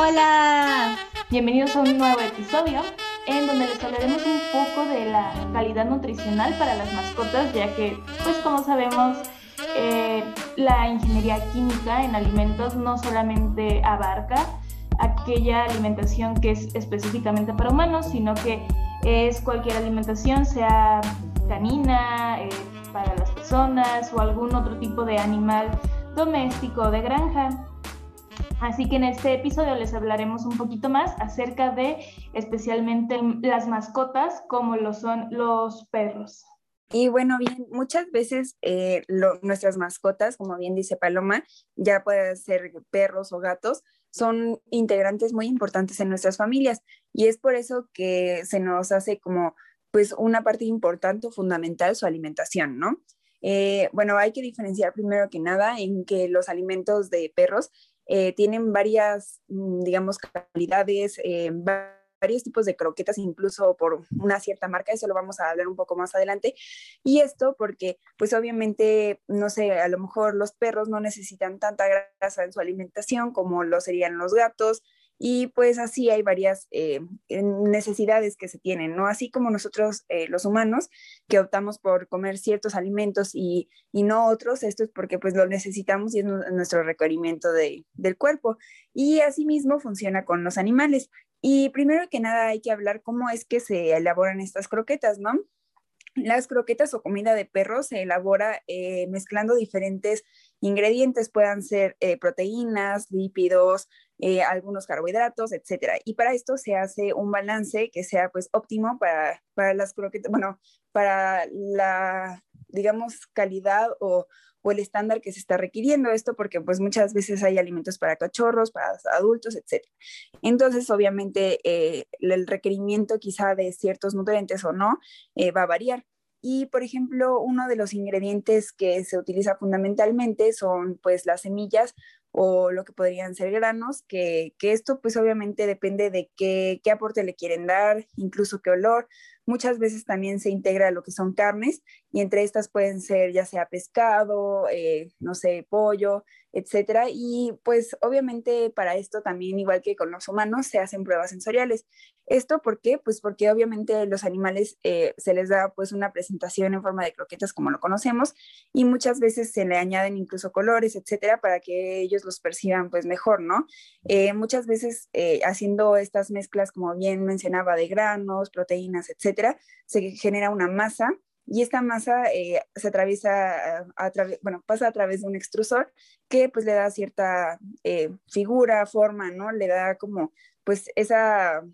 Hola, bienvenidos a un nuevo episodio en donde les hablaremos un poco de la calidad nutricional para las mascotas, ya que, pues como sabemos, eh, la ingeniería química en alimentos no solamente abarca aquella alimentación que es específicamente para humanos, sino que es cualquier alimentación, sea canina, eh, para las personas o algún otro tipo de animal doméstico de granja. Así que en este episodio les hablaremos un poquito más acerca de especialmente las mascotas como lo son los perros. Y bueno, bien, muchas veces eh, nuestras mascotas, como bien dice Paloma, ya pueden ser perros o gatos, son integrantes muy importantes en nuestras familias y es por eso que se nos hace como pues una parte importante o fundamental su alimentación, ¿no? Eh, bueno, hay que diferenciar primero que nada en que los alimentos de perros eh, tienen varias, mm, digamos, calidades, eh, varios tipos de croquetas, incluso por una cierta marca, eso lo vamos a hablar un poco más adelante. Y esto porque, pues obviamente, no sé, a lo mejor los perros no necesitan tanta grasa en su alimentación como lo serían los gatos, y pues así hay varias eh, necesidades que se tienen, ¿no? Así como nosotros eh, los humanos que optamos por comer ciertos alimentos y, y, no otros, esto es porque pues lo necesitamos y es nuestro requerimiento de, del cuerpo. Y asimismo funciona con los animales. Y primero que nada hay que hablar cómo es que se elaboran estas croquetas, ¿no? Las croquetas o comida de perro se elabora eh, mezclando diferentes ingredientes, puedan ser proteínas, lípidos, eh, algunos carbohidratos, etcétera. Y para esto se hace un balance que sea pues óptimo para, para las croquetas, bueno, para la, digamos, calidad o, o, el estándar que se está requiriendo esto, porque pues muchas veces hay alimentos para cachorros, para adultos, etcétera. Entonces, obviamente, eh, el requerimiento quizá de ciertos nutrientes o no eh, va a variar. Y, por ejemplo, uno de los ingredientes que se utiliza fundamentalmente son pues las semillas o lo que podrían ser granos, que, que esto pues obviamente depende de qué, qué, aporte le quieren dar, incluso qué olor. Muchas veces también se integra lo que son carnes y entre estas pueden ser ya sea pescado, eh, no sé, pollo, etcétera. Y pues obviamente para esto también, igual que con los humanos, se hacen pruebas sensoriales. ¿Esto por qué? Pues porque obviamente los animales eh, se les da pues una presentación en forma de croquetas como lo conocemos y muchas veces se le añaden incluso colores, etcétera, para que ellos los perciban pues mejor, ¿no? Eh, muchas veces haciendo estas mezclas, como bien mencionaba, de granos, proteínas, etcétera, se genera una masa y esta masa eh, se atraviesa, a, bueno, pasa a través de un extrusor que pues le da cierta eh, figura, forma, ¿no? Le da como pues esa,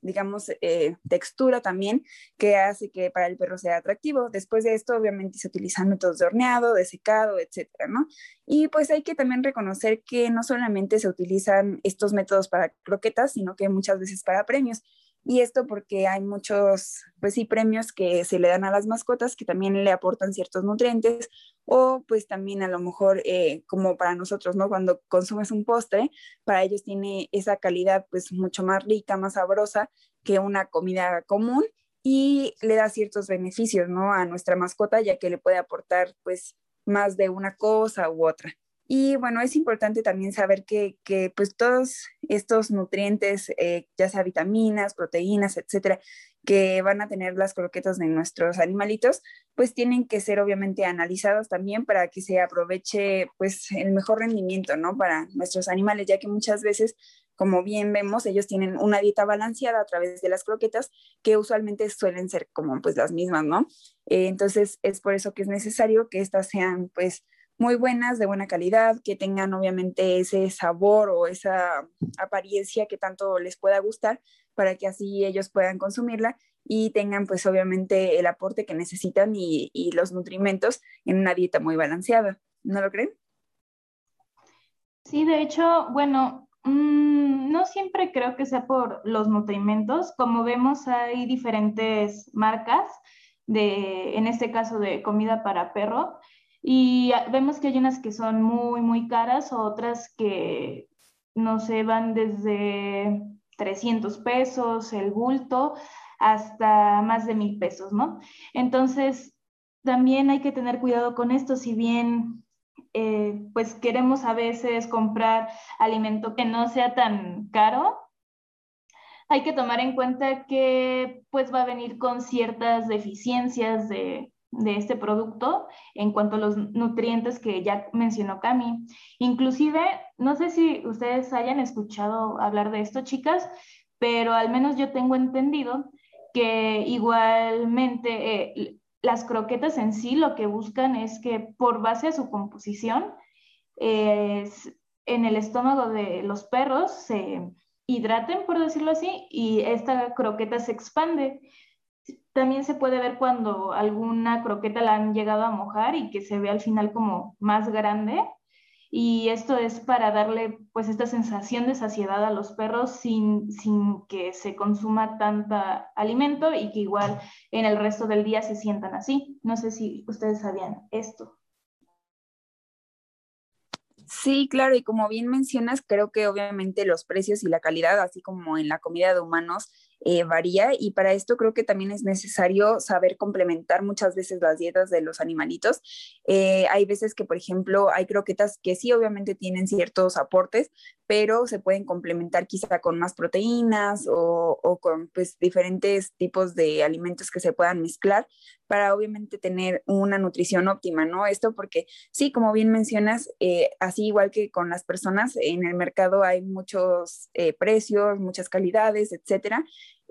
digamos, eh, textura también que hace que para el perro sea atractivo. Después de esto, obviamente, se utilizan métodos de horneado, de secado, etcétera, ¿no? Y pues hay que también reconocer que no solamente se utilizan estos métodos para croquetas, sino que muchas veces para premios. Y esto porque hay muchos, pues sí, premios que se le dan a las mascotas que también le aportan ciertos nutrientes o pues también a lo mejor eh, como para nosotros, ¿no? Cuando consumes un postre, para ellos tiene esa calidad pues mucho más rica, más sabrosa que una comida común y le da ciertos beneficios, ¿no? A nuestra mascota ya que le puede aportar pues más de una cosa u otra. Y bueno, es importante también saber que, que pues todos estos nutrientes, eh, ya sea vitaminas, proteínas, etcétera, que van a tener las croquetas de nuestros animalitos, pues tienen que ser obviamente analizados también para que se aproveche pues el mejor rendimiento, ¿no? Para nuestros animales, ya que muchas veces, como bien vemos, ellos tienen una dieta balanceada a través de las croquetas que usualmente suelen ser como pues las mismas, ¿no? Eh, entonces es por eso que es necesario que estas sean pues muy buenas, de buena calidad, que tengan obviamente ese sabor o esa apariencia que tanto les pueda gustar para que así ellos puedan consumirla y tengan pues obviamente el aporte que necesitan y, los nutrimentos en una dieta muy balanceada. ¿No lo creen? Sí, de hecho, bueno, mm, no siempre creo que sea por los nutrimentos. Como vemos, hay diferentes marcas de, en este caso, de comida para perro. Y vemos que hay unas que son muy, muy caras, otras que, no sé, van desde 300 pesos el bulto hasta más de mil pesos, ¿no? Entonces, también hay que tener cuidado con esto, si bien eh, pues queremos a veces comprar alimento que no sea tan caro, hay que tomar en cuenta que pues va a venir con ciertas deficiencias de, de este producto en cuanto a los nutrientes que ya mencionó Cami. Inclusive, no sé si ustedes hayan escuchado hablar de esto, chicas, pero al menos yo tengo entendido que igualmente eh, las croquetas en sí lo que buscan es que por base a su composición, en el estómago de los perros se hidraten, por decirlo así, y esta croqueta se expande. También se puede ver cuando alguna croqueta la han llegado a mojar y que se ve al final como más grande. Y esto es para darle pues esta sensación de saciedad a los perros sin, sin que se consuma tanta alimento y que igual en el resto del día se sientan así. No sé si ustedes sabían esto. Sí, claro, y como bien mencionas, creo que obviamente los precios y la calidad, así como en la comida de humanos, eh, varía y para esto creo que también es necesario saber complementar muchas veces las dietas de los animalitos. Eh, hay veces que, por ejemplo, hay croquetas que sí obviamente tienen ciertos aportes, pero se pueden complementar quizá con más proteínas o, con pues, diferentes tipos de alimentos que se puedan mezclar para obviamente tener una nutrición óptima, ¿no? Esto porque sí, como bien mencionas, eh, así igual que con las personas, en el mercado hay muchos precios, muchas calidades, etcétera,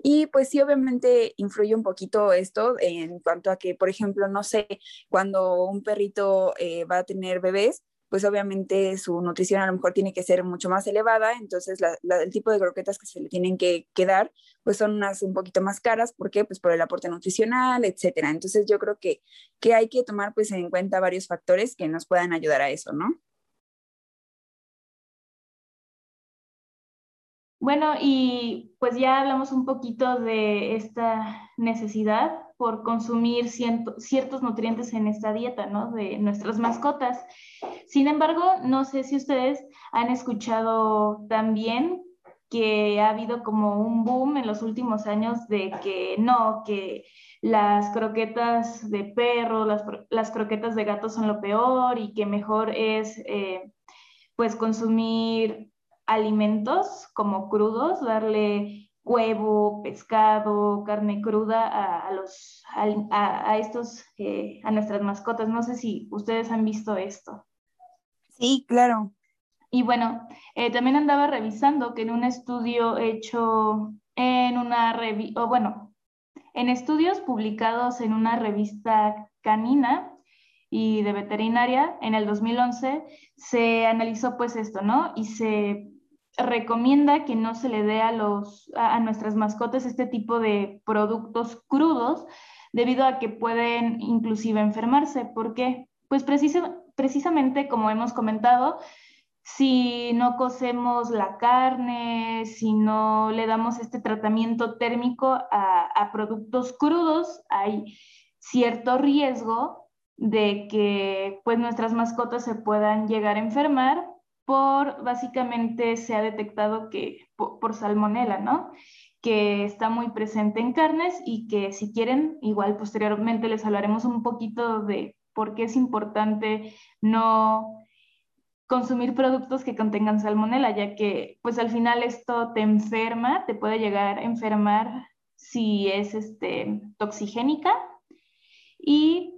y pues sí, obviamente influye un poquito esto en cuanto a que, por ejemplo, no sé, cuando un perrito eh, va a tener bebés, pues obviamente su nutrición a lo mejor tiene que ser mucho más elevada, entonces el tipo de croquetas que se le tienen que, quedar, pues son unas un poquito más caras, ¿por qué? Pues por el aporte nutricional, etcétera. Entonces yo creo que, que hay que tomar pues en cuenta varios factores que nos puedan ayudar a eso, ¿no? Bueno, y pues ya hablamos un poquito de esta necesidad por consumir ciertos nutrientes en esta dieta, ¿no? De nuestras mascotas. Sin embargo, no sé si ustedes han escuchado también que ha habido como un boom en los últimos años de que no, que las croquetas de perro, las, croquetas de gato son lo peor y que mejor es eh, pues consumir alimentos como crudos, darle huevo, pescado, carne cruda a, los, a, estos, eh, a nuestras mascotas. No sé si ustedes han visto esto. Sí, claro. Y bueno, eh, también andaba revisando que en un estudio hecho en una revista, bueno, en estudios publicados en una revista canina y de veterinaria en el 2011, se analizó pues esto, ¿no? Y se recomienda que no se le dé a, los, a, nuestras mascotas este tipo de productos crudos debido a que pueden inclusive enfermarse. ¿Por qué? Pues precisamente como hemos comentado, si no cocemos la carne, si no le damos este tratamiento térmico a, a productos crudos, hay cierto riesgo de que pues nuestras mascotas se puedan llegar a enfermar por, básicamente se ha detectado que por, salmonela, ¿no? que está muy presente en carnes y que si quieren, igual posteriormente les hablaremos un poquito de por qué es importante no consumir productos que contengan salmonela, ya que pues al final esto te enferma, te puede llegar a enfermar si es este, toxigénica y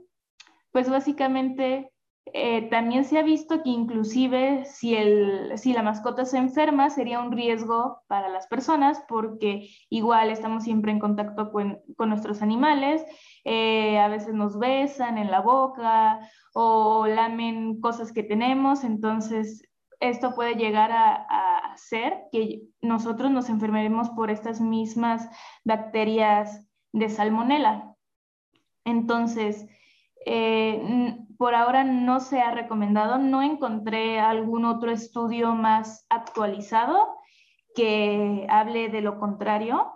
pues básicamente eh, también se ha visto que inclusive si, el, si la mascota se enferma sería un riesgo para las personas porque igual estamos siempre en contacto con, con nuestros animales, eh, a veces nos besan en la boca o lamen cosas que tenemos, entonces esto puede llegar a, a que nosotros nos enfermemos por estas mismas bacterias de salmonela. Entonces, eh, por ahora no se ha recomendado, no encontré algún otro estudio más actualizado que hable de lo contrario.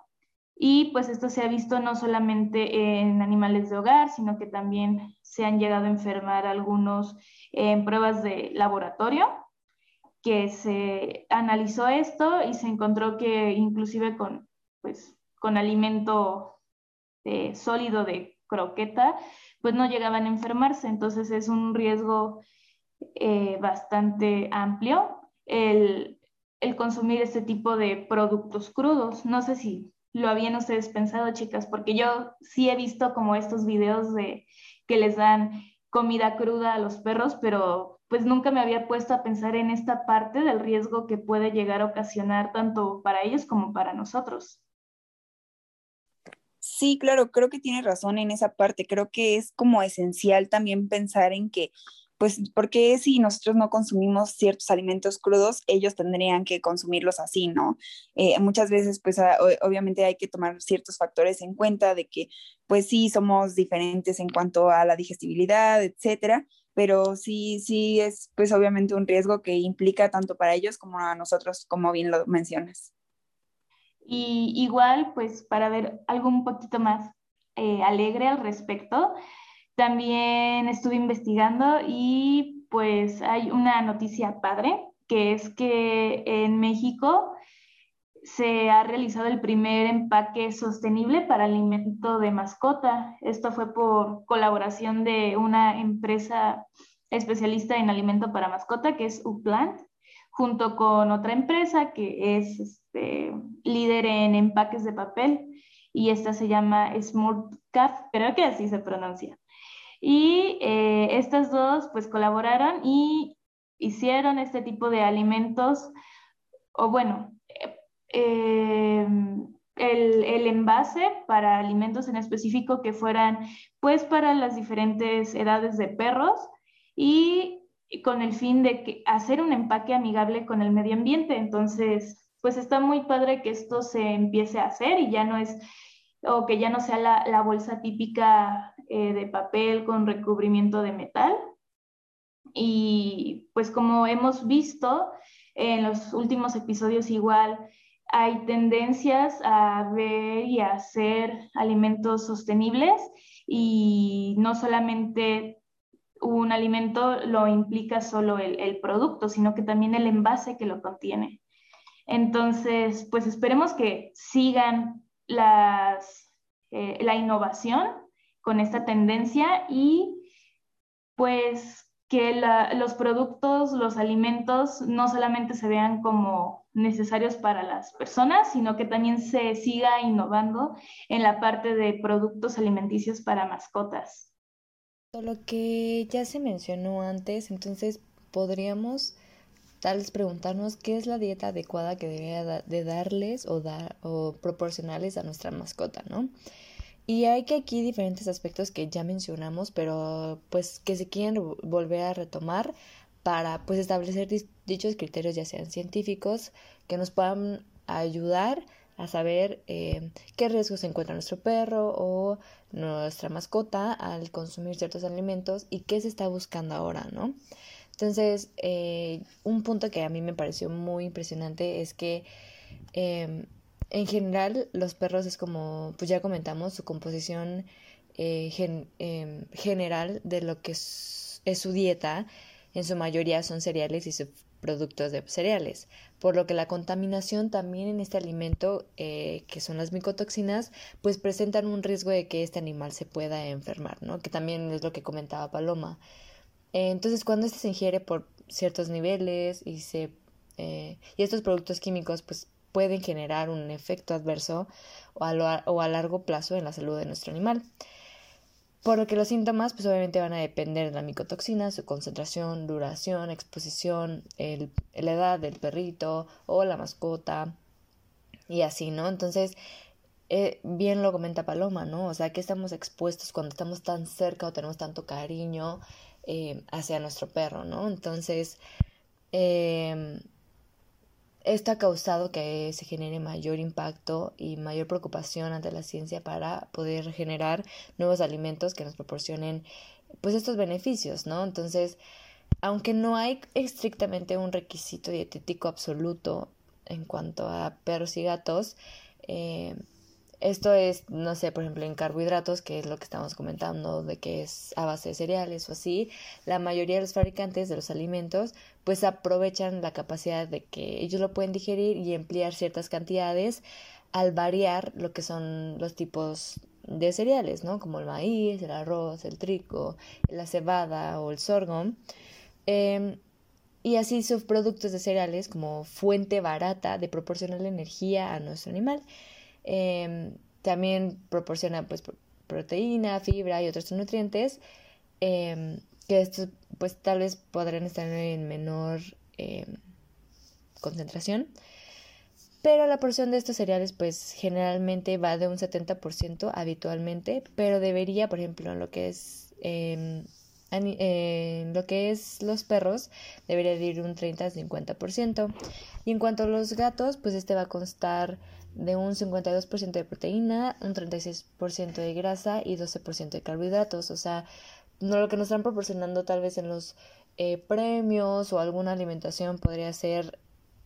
Y pues esto se ha visto no solamente en animales de hogar, sino que también se han llegado a enfermar algunos en pruebas de laboratorio, que se analizó esto y se encontró que inclusive con, pues, con alimento eh, sólido de croqueta, pues no llegaban a enfermarse. Entonces es un riesgo eh, bastante amplio el, el consumir este tipo de productos crudos. No sé si lo habían ustedes pensado, chicas, porque yo sí he visto como estos videos de que les dan comida cruda a los perros, pero pues nunca me había puesto a pensar en esta parte del riesgo que puede llegar a ocasionar tanto para ellos como para nosotros. Sí, claro, creo que tiene razón en esa parte. Creo que es como esencial también pensar en que pues porque si nosotros no consumimos ciertos alimentos crudos, ellos tendrían que consumirlos así, ¿no? Eh, muchas veces, pues ah, obviamente hay que tomar ciertos factores en cuenta de que, pues sí, somos diferentes en cuanto a la digestibilidad, etcétera, pero sí, sí es, pues obviamente un riesgo que implica tanto para ellos como a nosotros, como bien lo mencionas. Y igual, pues para ver algo un poquito más eh, alegre al respecto, también estuve investigando y pues hay una noticia padre, que es que en México se ha realizado el primer empaque sostenible para alimento de mascota. Esto fue por colaboración de una empresa especialista en alimento para mascota, que es Uplant, junto con otra empresa que es este, líder en empaques de papel y esta se llama Smart Cat, creo que así se pronuncia. Y eh, estas dos pues colaboraron y hicieron este tipo de alimentos, o bueno, eh, el, el, envase para alimentos en específico que fueran pues para las diferentes edades de perros y con el fin de hacer un empaque amigable con el medio ambiente. Entonces, pues está muy padre que esto se empiece a hacer y ya no es, o que ya no sea la, la bolsa típica eh, de papel con recubrimiento de metal. Y pues como hemos visto en los últimos episodios igual, hay tendencias a ver y a hacer alimentos sostenibles y no solamente un alimento lo implica solo el, producto, sino que también el envase que lo contiene. Entonces, pues esperemos que sigan las, eh, la innovación con esta tendencia y pues que los productos, los alimentos no solamente se vean como necesarios para las personas, sino que también se siga innovando en la parte de productos alimenticios para mascotas. Lo que ya se mencionó antes, entonces podríamos tal vez preguntarnos qué es la dieta adecuada que debería de darles o, dar, o proporcionarles a nuestra mascota, ¿no? Y hay que aquí diferentes aspectos que ya mencionamos, pero pues que se quieren volver a retomar para pues establecer dichos criterios ya sean científicos que nos puedan ayudar a saber eh, qué riesgos encuentra nuestro perro o nuestra mascota al consumir ciertos alimentos y qué se está buscando ahora, ¿no? Entonces, eh, un punto que a mí me pareció muy impresionante es que em, en general, los perros es como, pues ya comentamos, su composición eh, em, general de lo que es, su dieta, en su mayoría son cereales y productos de cereales, por lo que la contaminación también en este alimento, eh, que son las micotoxinas, pues presentan un riesgo de que este animal se pueda enfermar, ¿no? Que también es lo que comentaba Paloma. entonces, cuando este se ingiere por ciertos niveles y se eh, y estos productos químicos pues pueden generar un efecto adverso o a, largo plazo en la salud de nuestro animal. Por lo que los síntomas, pues obviamente van a depender de la micotoxina, su concentración, duración, exposición, el, la edad del perrito o la mascota y así, ¿no? Entonces, eh, bien lo comenta Paloma, ¿no? O sea, que estamos expuestos cuando estamos tan cerca o tenemos tanto cariño eh, hacia nuestro perro, ¿no? Entonces, eh, esto ha causado que se genere mayor impacto y mayor preocupación ante la ciencia para poder generar nuevos alimentos que nos proporcionen pues estos beneficios, ¿no? Entonces, aunque no hay estrictamente un requisito dietético absoluto en cuanto a perros y gatos, eh, esto es, no sé, por ejemplo, en carbohidratos, que es lo que estamos comentando, de que es a base de cereales o así, la mayoría de los fabricantes de los alimentos pues aprovechan la capacidad de que ellos lo pueden digerir y emplear ciertas cantidades al variar lo que son los tipos de cereales, ¿no? Como el maíz, el arroz, el trigo, la cebada o el sorgo. Em, y así subproductos de cereales como fuente barata de proporcionar energía a nuestro animal. Em, también proporciona pues proteína, fibra y otros nutrientes em, que estos pues tal vez podrán estar en menor concentración pero la porción de estos cereales pues generalmente va de un 70% habitualmente, pero debería, por ejemplo, en lo que es eh, lo que es los perros, debería ir un 30-50%. Y en cuanto a los gatos, pues este va a constar de un 52% de proteína, un 36% de grasa y 12% de carbohidratos. O sea, lo que nos están proporcionando tal vez en los eh, premios o alguna alimentación podría ser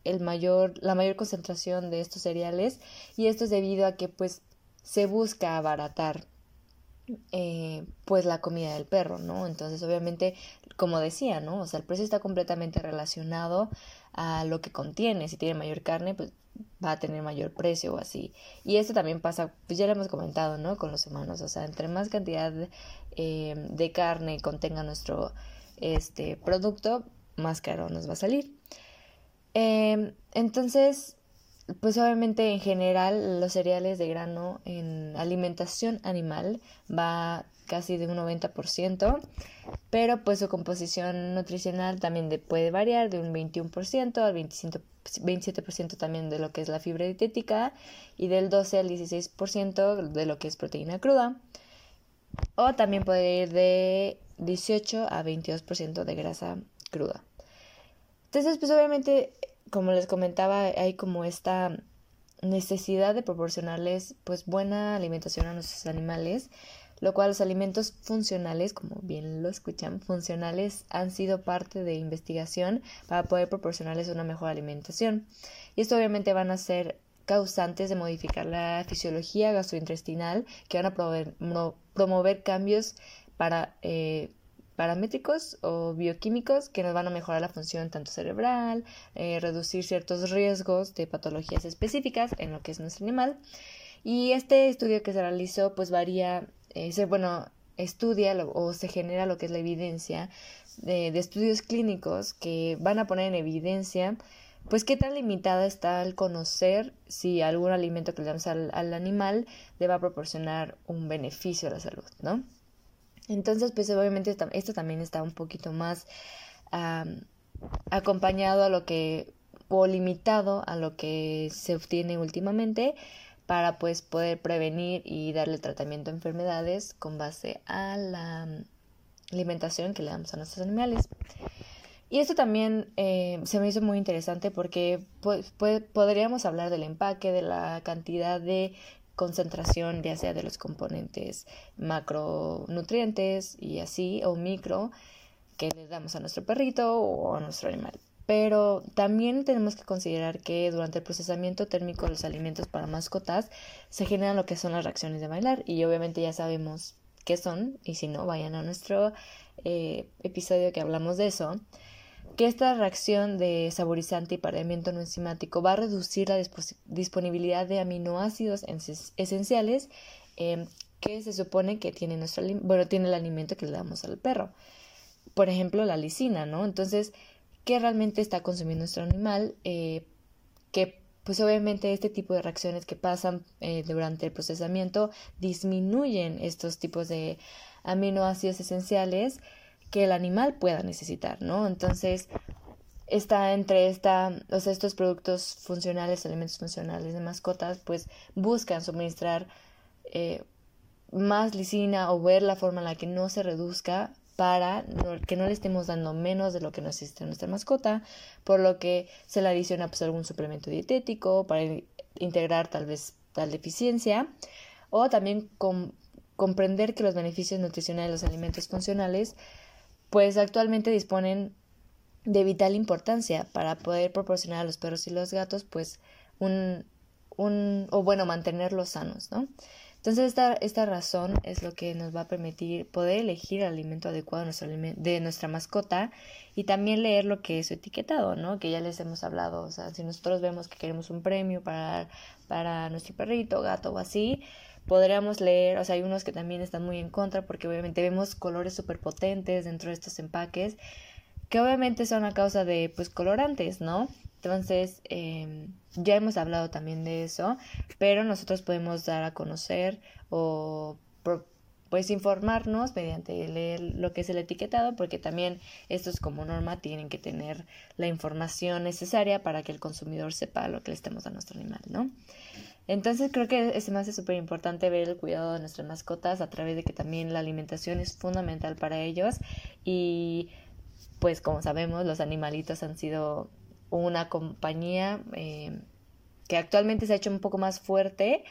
el mayor, la mayor concentración de estos cereales y esto es debido a que pues se busca abaratar eh, pues la comida del perro, ¿no? Entonces obviamente, como decía, ¿no? O sea, el precio está completamente relacionado a lo que contiene. Si tiene mayor carne, pues va a tener mayor precio o así. Y esto también pasa, pues ya lo hemos comentado, ¿no? Con los humanos, o sea, entre más cantidad de, eh, de carne contenga nuestro este producto, más caro nos va a salir. Em, entonces, pues obviamente en general los cereales de grano en alimentación animal va casi de un 90%, pero pues su composición nutricional también puede variar de un 21% al 25, 27% también de lo que es la fibra dietética y del 12 al 16% de lo que es proteína cruda. O también puede ir de 18 a 22% de grasa cruda. Entonces, pues obviamente, como les comentaba, hay como esta necesidad de proporcionarles pues buena alimentación a nuestros animales, lo cual los alimentos funcionales, como bien lo escuchan, funcionales han sido parte de investigación para poder proporcionarles una mejor alimentación. Y esto obviamente van a ser causantes de modificar la fisiología gastrointestinal que van a promover, cambios para eh, paramétricos o bioquímicos que nos van a mejorar la función tanto cerebral, eh, reducir ciertos riesgos de patologías específicas en lo que es nuestro animal. Y este estudio que se realizó pues varía, eh, bueno, estudia o se genera lo que es la evidencia de, estudios clínicos que van a poner en evidencia pues qué tan limitada está el conocer si algún alimento que le damos al, al animal le va a proporcionar un beneficio a la salud, ¿no? Entonces, pues obviamente esto también está un poquito más acompañado a lo que, o limitado a lo que se obtiene últimamente para pues poder prevenir y darle tratamiento a enfermedades con base a la alimentación que le damos a nuestros animales. Y esto también eh, se me hizo muy interesante porque pues, podríamos hablar del empaque, de la cantidad de concentración ya sea de los componentes macronutrientes y así o micro que le damos a nuestro perrito o a nuestro animal. Pero también tenemos que considerar que durante el procesamiento térmico de los alimentos para mascotas se generan lo que son las reacciones de bailar y obviamente ya sabemos qué son y si no vayan a nuestro eh, episodio que hablamos de eso que esta reacción de saborizante y pareamiento no enzimático va a reducir la disponibilidad de aminoácidos esenciales em, que se supone que tiene, nuestro, bueno, tiene el alimento que le damos al perro. Por ejemplo, la lisina, ¿no? Entonces, ¿qué realmente está consumiendo nuestro animal? Eh, que pues obviamente este tipo de reacciones que pasan eh, durante el procesamiento disminuyen estos tipos de aminoácidos esenciales que el animal pueda necesitar, ¿no? Entonces, está entre esta, o sea, estos productos funcionales, alimentos funcionales de mascotas, pues buscan suministrar eh, más lisina o ver la forma en la que no se reduzca para que no le estemos dando menos de lo que necesita nuestra mascota, por lo que se le adiciona pues algún suplemento dietético para integrar tal vez tal deficiencia o también comprender que los beneficios nutricionales de los alimentos funcionales pues actualmente disponen de vital importancia para poder proporcionar a los perros y los gatos pues un, un o bueno mantenerlos sanos, ¿no? Entonces esta, esta razón es lo que nos va a permitir poder elegir el alimento adecuado de nuestra mascota y también leer lo que es su etiquetado, ¿no? Que ya les hemos hablado, o sea, si nosotros vemos que queremos un premio para, para nuestro perrito, gato o así, podríamos leer, o sea, hay unos que también están muy en contra porque obviamente vemos colores súper potentes dentro de estos empaques que obviamente son a causa de pues colorantes, ¿no? Entonces, em, ya hemos hablado también de eso, pero nosotros podemos dar a conocer o pues informarnos mediante leer lo que es el etiquetado, porque también estos como norma tienen que tener la información necesaria para que el consumidor sepa lo que le estemos a nuestro animal, ¿no? Entonces creo que es más súper importante ver el cuidado de nuestras mascotas a través de que también la alimentación es fundamental para ellos y pues como sabemos los animalitos han sido una compañía eh, que actualmente se ha hecho un poco más fuerte,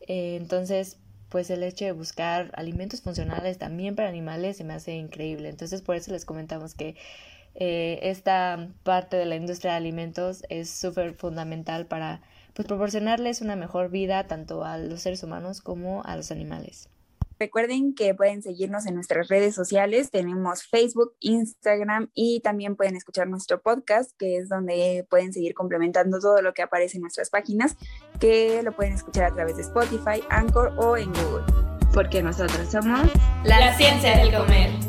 eh, entonces pues el hecho de buscar alimentos funcionales también para animales se me hace increíble. Entonces por eso les comentamos que eh, esta parte de la industria de alimentos es súper fundamental para pues, proporcionarles una mejor vida tanto a los seres humanos como a los animales. Recuerden que pueden seguirnos en nuestras redes sociales. Tenemos Facebook, Instagram y también pueden escuchar nuestro podcast, que es donde pueden seguir complementando todo lo que aparece en nuestras páginas, que lo pueden escuchar a través de Spotify, Anchor o en Google. Porque nosotros somos la ciencia del comer.